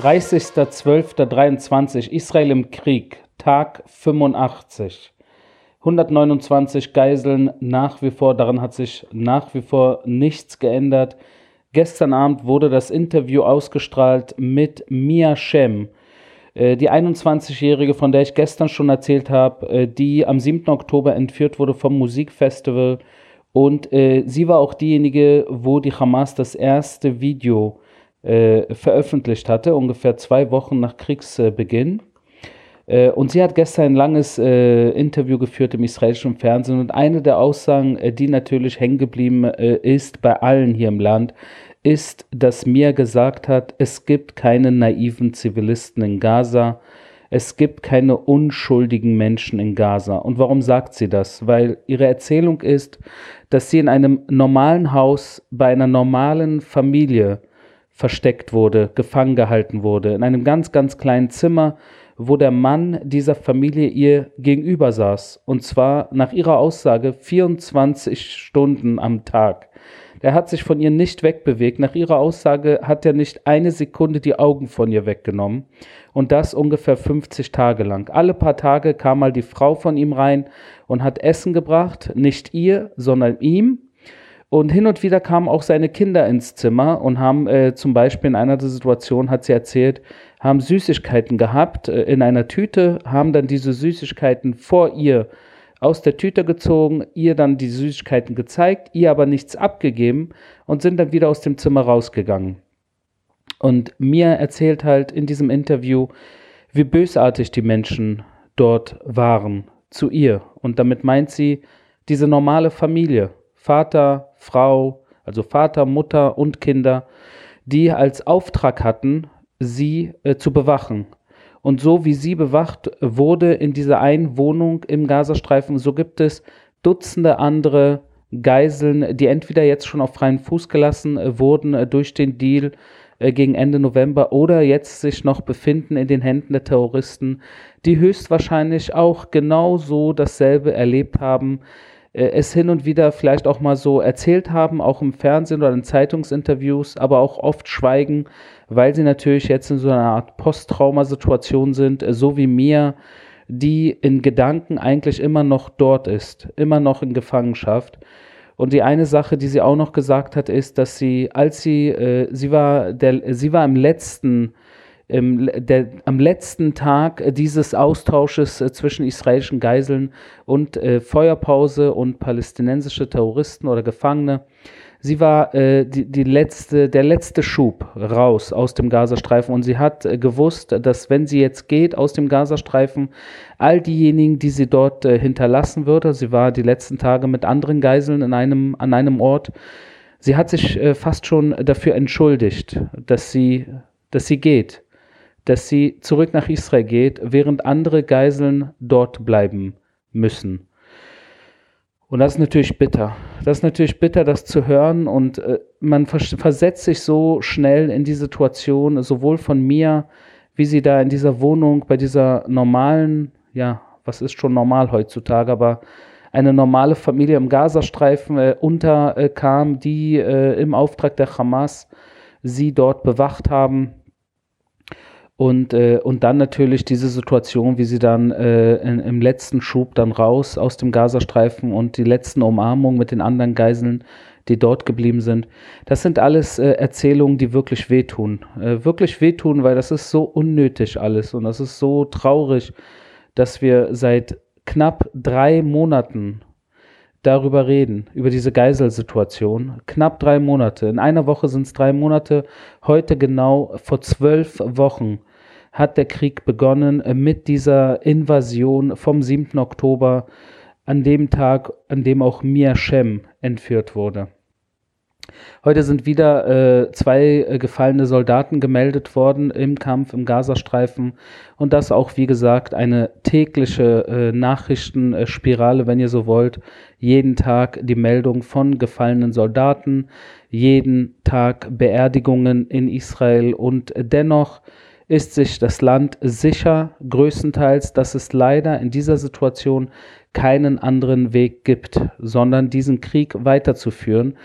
30.12.23 Israel im Krieg, Tag 85. 129 Geiseln nach wie vor, daran hat sich nach wie vor nichts geändert. Gestern Abend wurde das Interview ausgestrahlt mit Mia Shem, äh, die 21-Jährige, von der ich gestern schon erzählt habe, äh, die am 7. Oktober entführt wurde vom Musikfestival. Und äh, sie war auch diejenige, wo die Hamas das erste Video äh, veröffentlicht hatte, ungefähr zwei Wochen nach Kriegsbeginn. Äh, und sie hat gestern ein langes äh, Interview geführt im israelischen Fernsehen und eine der Aussagen, die natürlich hängen geblieben ist bei allen hier im Land, ist, dass Mia gesagt hat, es gibt keine naiven Zivilisten in Gaza, es gibt keine unschuldigen Menschen in Gaza. Und warum sagt sie das? Weil ihre Erzählung ist, dass sie in einem normalen Haus bei einer normalen Familie versteckt wurde, gefangen gehalten wurde, in einem ganz, ganz kleinen Zimmer, wo der Mann dieser Familie ihr gegenüber saß. Und zwar nach ihrer Aussage 24 Stunden am Tag. Der hat sich von ihr nicht wegbewegt. Nach ihrer Aussage hat er nicht eine Sekunde die Augen von ihr weggenommen. Und das ungefähr 50 Tage lang. Alle paar Tage kam mal die Frau von ihm rein und hat Essen gebracht. Nicht ihr, sondern ihm. Und hin und wieder kamen auch seine Kinder ins Zimmer und haben äh, zum Beispiel in einer der Situationen, hat sie erzählt, haben Süßigkeiten gehabt äh, in einer Tüte, haben dann diese Süßigkeiten vor ihr aus der Tüte gezogen, ihr dann die Süßigkeiten gezeigt, ihr aber nichts abgegeben und sind dann wieder aus dem Zimmer rausgegangen. Und mir erzählt halt in diesem Interview, wie bösartig die Menschen dort waren zu ihr. Und damit meint sie diese normale Familie, Vater, Frau, also Vater, Mutter und Kinder, die als Auftrag hatten, sie äh, zu bewachen. Und so wie sie bewacht wurde in dieser einen Wohnung im Gazastreifen, so gibt es Dutzende andere Geiseln, die entweder jetzt schon auf freien Fuß gelassen äh, wurden äh, durch den Deal äh, gegen Ende November oder jetzt sich noch befinden in den Händen der Terroristen, die höchstwahrscheinlich auch genauso dasselbe erlebt haben, es hin und wieder vielleicht auch mal so erzählt haben, auch im Fernsehen oder in Zeitungsinterviews, aber auch oft schweigen, weil sie natürlich jetzt in so einer Art Posttraumasituation sind, äh, so wie mir, die in Gedanken eigentlich immer noch dort ist, immer noch in Gefangenschaft. Und die eine Sache, die sie auch noch gesagt hat, ist, dass sie, als sie, äh, sie war, der, sie war im letzten, im, der, am letzten Tag dieses Austausches äh, zwischen israelischen Geiseln und äh, Feuerpause und palästinensische Terroristen oder Gefangene. Sie war äh, die, die letzte, der letzte Schub raus aus dem Gazastreifen. Und sie hat äh, gewusst, dass wenn sie jetzt geht aus dem Gazastreifen, all diejenigen, die sie dort äh, hinterlassen würde, sie war die letzten Tage mit anderen Geiseln in einem, an einem Ort, sie hat sich äh, fast schon dafür entschuldigt, dass sie, dass sie geht, dass sie zurück nach Israel geht, während andere Geiseln dort bleiben müssen. Und das ist natürlich bitter. Das ist natürlich bitter, das zu hören. Und äh, man vers versetzt sich so schnell in die Situation, sowohl von mir, wie sie da in dieser Wohnung, bei dieser normalen, ja, was ist schon normal heutzutage, aber eine normale Familie im Gazastreifen äh, unterkam, die äh, im Auftrag der Hamas sie dort bewacht haben und, äh, und dann natürlich diese Situation, wie sie dann äh, in, im letzten Schub dann raus aus dem Gazastreifen und die letzten Umarmungen mit den anderen Geiseln, die dort geblieben sind. Das sind alles äh, Erzählungen, die wirklich wehtun. Äh, wirklich wehtun, weil das ist so unnötig alles und das ist so traurig, dass wir seit knapp drei Monaten darüber reden, über diese Geiselsituation. Knapp drei Monate. In einer Woche sind es drei Monate. Heute genau vor zwölf Wochen hat der Krieg begonnen äh, mit dieser Invasion vom 7. Oktober, an dem Tag, an dem auch Mia Shem entführt wurde. Heute sind wieder äh, zwei äh, gefallene Soldaten gemeldet worden im Kampf im Gazastreifen und das auch, wie gesagt, eine tägliche äh, Nachrichtenspirale, wenn ihr so wollt. Jeden Tag die Meldung von gefallenen Soldaten, jeden Tag Beerdigungen in Israel und dennoch ist sich das Land sicher, größtenteils, dass es leider in dieser Situation keinen anderen Weg gibt, sondern diesen Krieg weiterzuführen.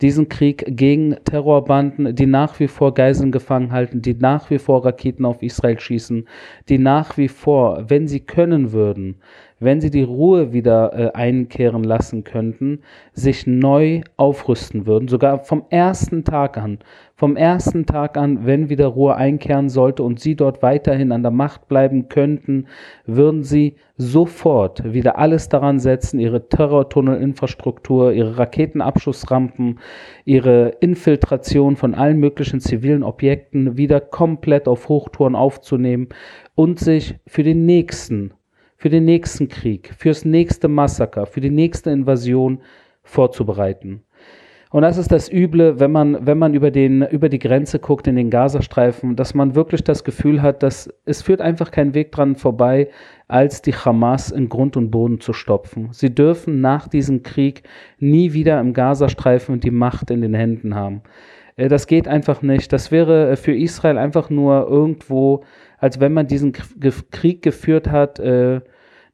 Diesen Krieg gegen Terrorbanden, die nach wie vor Geiseln gefangen halten, die nach wie vor Raketen auf Israel schießen, die nach wie vor, wenn sie können würden, wenn sie die Ruhe wieder äh, einkehren lassen könnten, sich neu aufrüsten würden, sogar vom ersten Tag an, vom ersten Tag an, wenn wieder Ruhe einkehren sollte und sie dort weiterhin an der Macht bleiben könnten, würden sie sofort wieder alles daran setzen, ihre Terrortunnelinfrastruktur, ihre Raketenabschussrampen, ihre Infiltration von allen möglichen zivilen Objekten wieder komplett auf Hochtouren aufzunehmen und sich für den nächsten für den nächsten Krieg, fürs nächste Massaker, für die nächste Invasion vorzubereiten. Und das ist das Üble, wenn man, wenn man über, den, über die Grenze guckt in den Gazastreifen, dass man wirklich das Gefühl hat, dass es führt einfach kein Weg dran vorbei, als die Hamas in Grund und Boden zu stopfen. Sie dürfen nach diesem Krieg nie wieder im Gazastreifen die Macht in den Händen haben. Äh, das geht einfach nicht. Das wäre äh, für Israel einfach nur irgendwo, als wenn man diesen Krieg geführt hat, äh,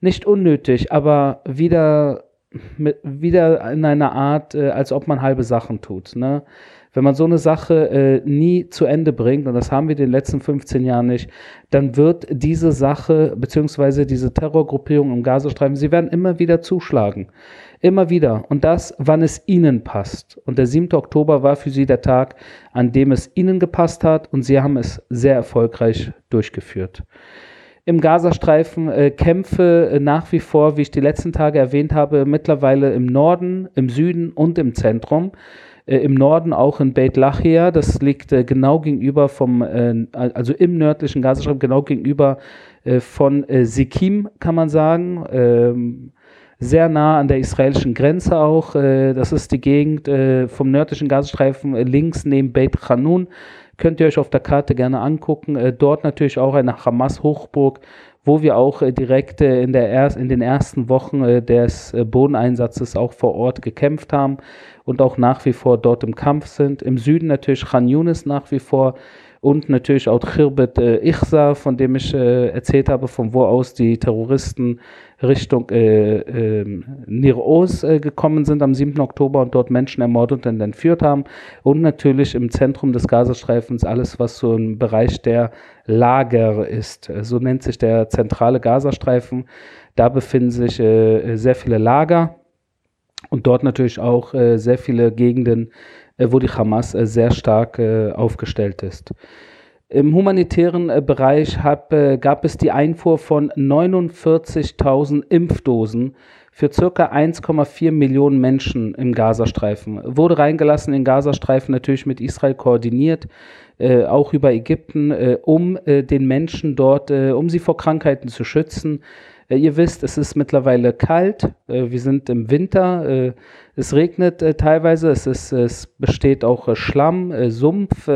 nicht unnötig, aber wieder, mit, wieder in einer Art, äh, als ob man halbe Sachen tut. Ne? Wenn man so eine Sache äh, nie zu Ende bringt, und das haben wir in den letzten 15 Jahren nicht, dann wird diese Sache, beziehungsweise diese Terrorgruppierung im Gazastreifen, sie werden immer wieder zuschlagen. Immer wieder. Und das, wann es ihnen passt. Und der 7. Oktober war für sie der Tag, an dem es ihnen gepasst hat, und sie haben es sehr erfolgreich durchgeführt im Gazastreifen äh, Kämpfe äh, nach wie vor, wie ich die letzten Tage erwähnt habe, mittlerweile im Norden, im Süden und im Zentrum. Äh, Im Norden auch in Beit Lachia, das liegt äh, genau gegenüber vom, äh, also im nördlichen Gazastreifen, genau gegenüber äh, von Sikim, kann man sagen. Ähm, sehr nah an der israelischen Grenze auch. das ist die Gegend vom nördlichen Gazastreifen links neben Beit Hanun Könnt ihr euch auf der Karte gerne angucken. Äh, dort natürlich auch eine Hamas-Hochburg, wo wir auch äh, direkt äh, in, der er in den ersten Wochen des Bodeneinsatzes auch vor Ort gekämpft haben und auch nach wie vor dort im Kampf sind. Im Süden natürlich Khan Yunis nach wie vor und natürlich auch Khirbet äh, Ichsa, von dem ich äh, erzählt habe, von wo aus die Terroristen Richtung äh, äh, Nir Oz äh, gekommen sind am 7. Oktober und dort Menschen ermordet und entführt haben. Und natürlich im Zentrum des Gazastreifens alles, was so im Bereich der Lager ist. So nennt sich der zentrale Gazastreifen. Da befinden sich äh, sehr viele Lager und dort natürlich auch äh, sehr viele Gegenden, äh, wo die Hamas äh, sehr stark äh, aufgestellt ist. Im humanitären äh, Bereich hab, gab es die Einfuhr von 49.000 Impfdosen für circa 1,4 Millionen Menschen im Gazastreifen. Wurde reingelassen in Gazastreifen, natürlich mit Israel koordiniert, äh, auch über Ägypten, äh, um äh, den Menschen dort, um sie vor Krankheiten zu schützen. Ihr wisst, es ist mittlerweile kalt, wir sind im Winter, es regnet teilweise, es, ist, es besteht auch Schlamm, Sumpf,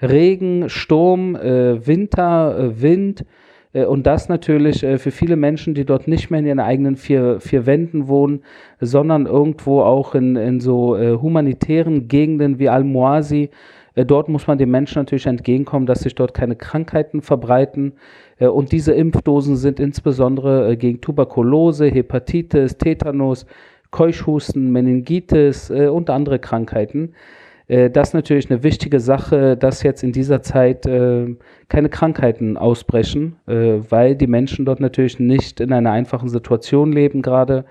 Regen, Sturm, äh, Winter, äh, Wind. Äh, und das natürlich äh, für viele Menschen, die dort nicht mehr in ihren eigenen vier, vier Wänden wohnen, sondern irgendwo auch in, in so äh, humanitären Gegenden wie Al-Muasi. Dort muss man den Menschen natürlich entgegenkommen, dass sich dort keine Krankheiten verbreiten. Und diese Impfdosen sind insbesondere gegen Tuberkulose, Hepatitis, Tetanus, Keuchhusten, Meningitis und andere Krankheiten. Äh, das ist natürlich eine wichtige Sache, dass jetzt in dieser Zeit äh, keine Krankheiten ausbrechen, äh, weil die Menschen dort natürlich nicht in einer einfachen Situation leben gerade,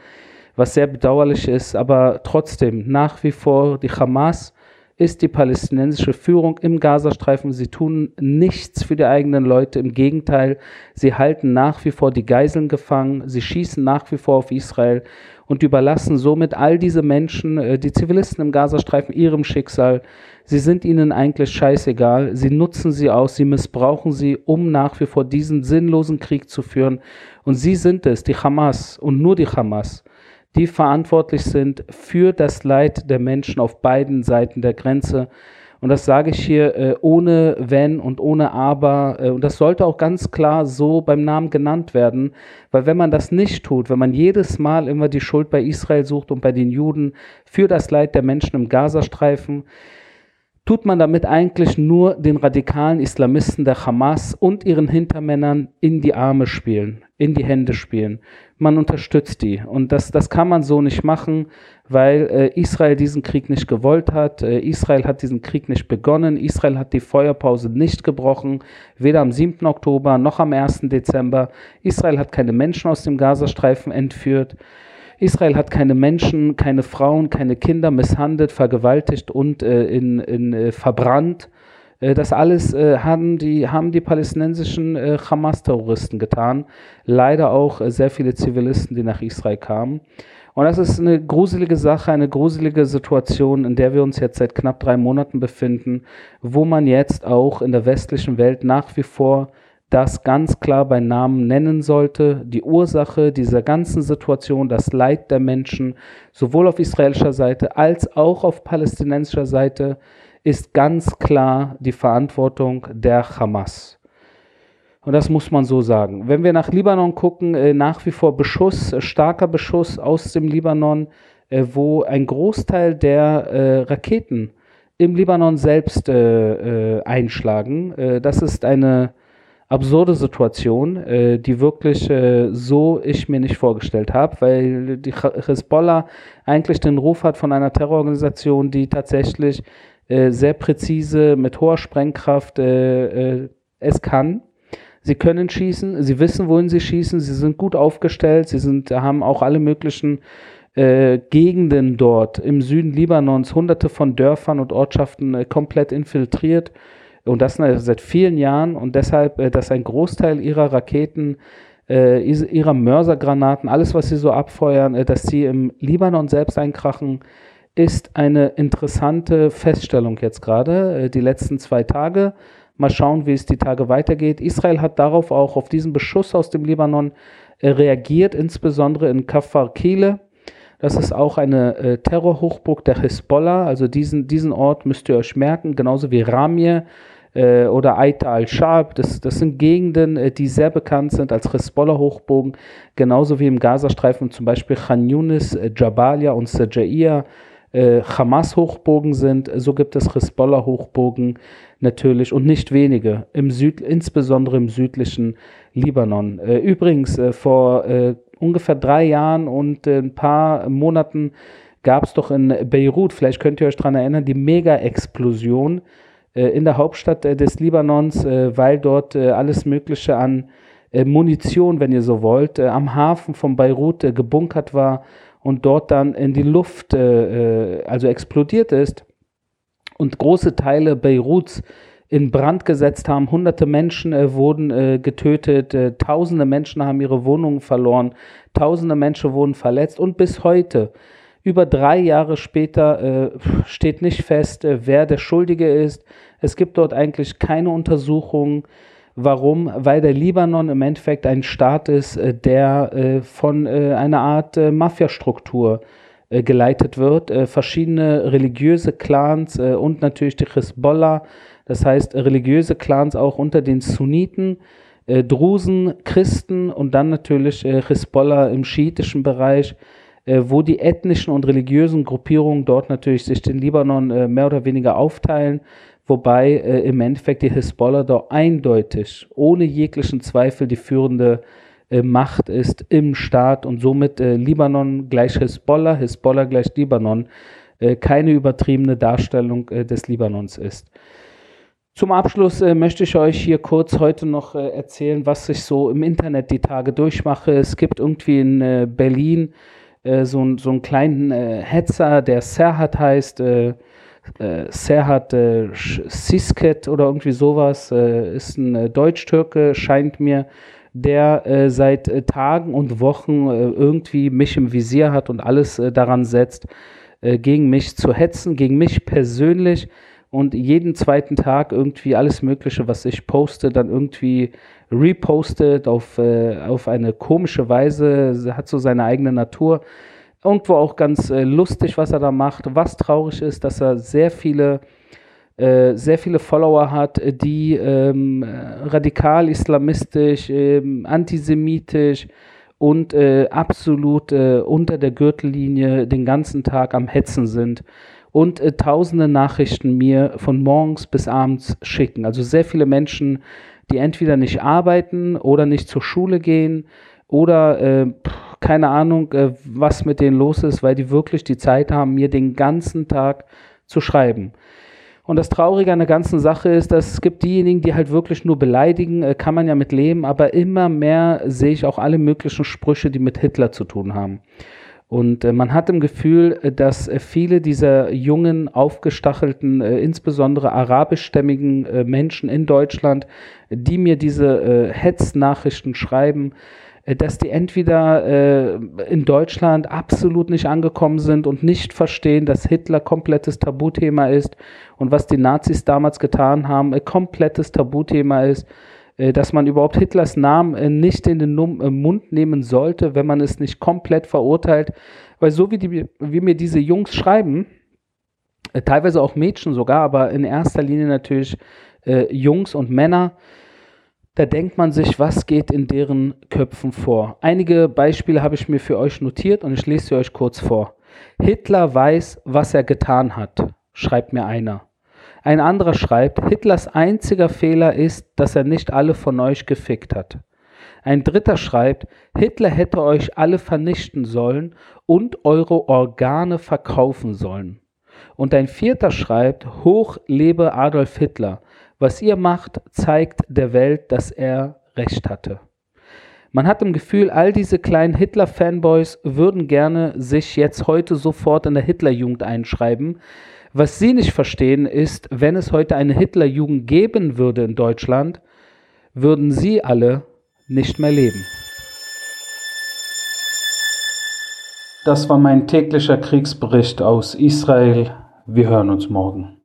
was sehr bedauerlich ist, aber trotzdem nach wie vor die Hamas ist die palästinensische Führung im Gazastreifen. Sie tun nichts für die eigenen Leute. Im Gegenteil, sie halten nach wie vor die Geiseln gefangen. Sie schießen nach wie vor auf Israel und überlassen somit all diese Menschen, äh, die Zivilisten im Gazastreifen, ihrem Schicksal. Sie sind ihnen eigentlich scheißegal. Sie nutzen sie aus, sie missbrauchen sie, um nach wie vor diesen sinnlosen Krieg zu führen. Und sie sind es, die Hamas und nur die Hamas, die verantwortlich sind für das Leid der Menschen auf beiden Seiten der Grenze. Und das sage ich hier äh, ohne Wenn und ohne Aber. Äh, und das sollte auch ganz klar so beim Namen genannt werden, weil wenn man das nicht tut, wenn man jedes Mal immer die Schuld bei Israel sucht und bei den Juden für das Leid der Menschen im Gazastreifen, tut man damit eigentlich nur den radikalen Islamisten der Hamas und ihren Hintermännern in die Arme spielen, in die Hände spielen. Man unterstützt die. Und das, das kann man so nicht machen, weil äh, Israel diesen Krieg nicht gewollt hat. Äh, Israel hat diesen Krieg nicht begonnen. Israel hat die Feuerpause nicht gebrochen, weder am 7. Oktober noch am 1. Dezember. Israel hat keine Menschen aus dem Gazastreifen entführt. Israel hat keine Menschen, keine Frauen, keine Kinder misshandelt, vergewaltigt und äh, in, in, äh, verbrannt. Äh, das alles äh, haben, die, haben die palästinensischen äh, Hamas-Terroristen getan. Leider auch äh, sehr viele Zivilisten, die nach Israel kamen. Und das ist eine gruselige Sache, eine gruselige Situation, in der wir uns jetzt seit knapp drei Monaten befinden, wo man jetzt auch in der westlichen Welt nach wie vor das ganz klar bei Namen nennen sollte. Die Ursache dieser ganzen Situation, das Leid der Menschen, sowohl auf israelischer Seite als auch auf palästinensischer Seite, ist ganz klar die Verantwortung der Hamas. Und das muss man so sagen. Wenn wir nach Libanon gucken, äh, nach wie vor Beschuss, äh, starker Beschuss aus dem Libanon, äh, wo ein Großteil der Raketen im Libanon selbst einschlagen. das ist eine absurde Situation, äh, die wirklich äh, so ich mir nicht vorgestellt habe, weil die Hezbollah eigentlich den Ruf hat von einer Terrororganisation, die tatsächlich äh, sehr präzise mit hoher Sprengkraft äh, äh, es kann. Sie können schießen, sie wissen, wohin sie schießen, sie sind gut aufgestellt, sie sind, haben auch alle möglichen äh, Gegenden dort im Süden Libanons, hunderte von Dörfern und Ortschaften komplett infiltriert und das seit vielen Jahren und deshalb, äh, dass ein Großteil ihrer Raketen, äh, ihrer Mörsergranaten, alles, was sie so abfeuern, äh, dass sie im Libanon selbst einkrachen, ist eine interessante Feststellung jetzt gerade, die letzten zwei Tage. Mal schauen, wie es die Tage weitergeht. Israel hat darauf auch, auf diesen Beschuss aus dem Libanon reagiert, insbesondere in Kafar Kile. Das ist auch eine äh, Terrorhochburg der Hisbollah. Also diesen, diesen Ort müsst ihr euch merken, genauso wie Ramir äh, oder Aita al-Shab. Das, das sind Gegenden, äh, die sehr bekannt sind als Hezbollah-Hochbogen, genauso wie im Gazastreifen zum Beispiel Khan Yunis, äh, Jabalia und Sajaiya. Äh, Hamas-Hochbogen sind, so gibt es Hezbollah-Hochbogen natürlich und nicht wenige, im Süd, insbesondere im südlichen Libanon. Äh, übrigens, äh, vor äh, ungefähr drei Jahren und äh, ein paar Monaten gab es doch in Beirut, vielleicht könnt ihr euch daran erinnern, die Mega-Explosion äh, in der Hauptstadt äh, des Libanons, äh, weil dort alles Mögliche an Munition, wenn ihr so wollt, am Hafen von Beirut gebunkert war und dort dann in die Luft, also explodiert ist und große Teile Beiruts in Brand gesetzt haben. Hunderte Menschen äh, wurden äh, getötet, äh, tausende Menschen haben ihre Wohnungen verloren, tausende Menschen wurden verletzt und bis heute über drei Jahre später äh, steht nicht fest, äh, wer der Schuldige ist. Es gibt dort eigentlich keine Untersuchungen. Warum? Weil der Libanon im Endeffekt ein Staat ist, äh, der äh, von äh, einer Art Mafiastruktur geleitet wird. verschiedene religiöse Clans und natürlich die Hezbollah, das heißt religiöse Clans auch unter den Sunniten, Drusen, Christen und dann natürlich Hezbollah im schiitischen Bereich wo die ethnischen und religiösen Gruppierungen dort natürlich sich den Libanon mehr oder weniger aufteilen, wobei äh, im Endeffekt die Hisbollah dort eindeutig, ohne jeglichen Zweifel die führende äh, Macht ist im Staat und somit äh, Libanon gleich Hisbollah, Hisbollah gleich Libanon, äh, keine übertriebene Darstellung des Libanons ist. Zum Abschluss äh, möchte ich euch hier kurz heute noch äh, erzählen, was ich so im Internet die Tage durchmache. Es gibt irgendwie in äh, Berlin äh, so, so einen kleinen äh, Hetzer, der Serhat heißt, äh, Serhat äh, Sisket oder irgendwie sowas, äh, ist ein äh, Deutsch-Türke, scheint mir, der äh, seit äh, Tagen und Wochen äh, irgendwie mich im Visier hat und alles daran setzt, gegen mich zu hetzen, gegen mich persönlich und jeden zweiten Tag irgendwie alles Mögliche, was ich poste, dann irgendwie repostet auf, auf eine komische Weise, hat so seine eigene Natur. Irgendwo auch ganz äh, lustig, was er da macht. Was traurig ist, dass er sehr viele, äh, sehr viele Follower hat, die ähm, radikal islamistisch, ähm, antisemitisch und äh, absolut äh, unter der Gürtellinie den ganzen Tag am Hetzen sind und äh, tausende Nachrichten mir von morgens bis abends schicken. Also sehr viele Menschen, die entweder nicht arbeiten oder nicht zur Schule gehen oder äh, keine Ahnung, äh, was mit denen los ist, weil die wirklich die Zeit haben, mir den ganzen Tag zu schreiben. Und das Traurige an der ganzen Sache ist, dass es gibt diejenigen, die halt wirklich nur beleidigen, äh, kann man ja mit leben, aber immer mehr sehe ich auch alle möglichen Sprüche, die mit Hitler zu tun haben. Und äh, man hat im Gefühl, dass viele dieser jungen, aufgestachelten, insbesondere arabischstämmigen Menschen in Deutschland, die mir diese Hetznachrichten schreiben, dass die entweder in Deutschland absolut nicht angekommen sind und nicht verstehen, dass Hitler komplettes Tabuthema ist und was die Nazis damals getan haben, komplettes Tabuthema ist äh, dass man überhaupt Hitlers Namen äh, nicht in den äh, Mund nehmen sollte, wenn man es nicht komplett verurteilt. Weil so wie, die, wie mir diese Jungs schreiben, teilweise auch Mädchen sogar, aber in erster Linie natürlich äh, Jungs und Männer, da denkt man sich, was geht in deren Köpfen vor. Einige Beispiele habe ich mir für euch notiert und ich lese sie euch kurz vor. Hitler weiß, was er getan hat, schreibt mir einer. Ein anderer schreibt, Hitlers einziger Fehler ist, dass er nicht alle von euch gefickt hat. Ein dritter schreibt, Hitler hätte euch alle vernichten sollen und eure Organe verkaufen sollen. Und ein vierter schreibt, Hoch lebe Adolf Hitler. Was ihr macht, zeigt der Welt, dass er recht hatte. Man hat im Gefühl, all diese kleinen Hitler-Fanboys würden gerne sich jetzt heute sofort in der Hitlerjugend einschreiben, was Sie nicht verstehen ist, wenn es heute eine Hitlerjugend geben würde in Deutschland, würden Sie alle nicht mehr leben. Das war mein täglicher Kriegsbericht aus Israel. Wir hören uns morgen.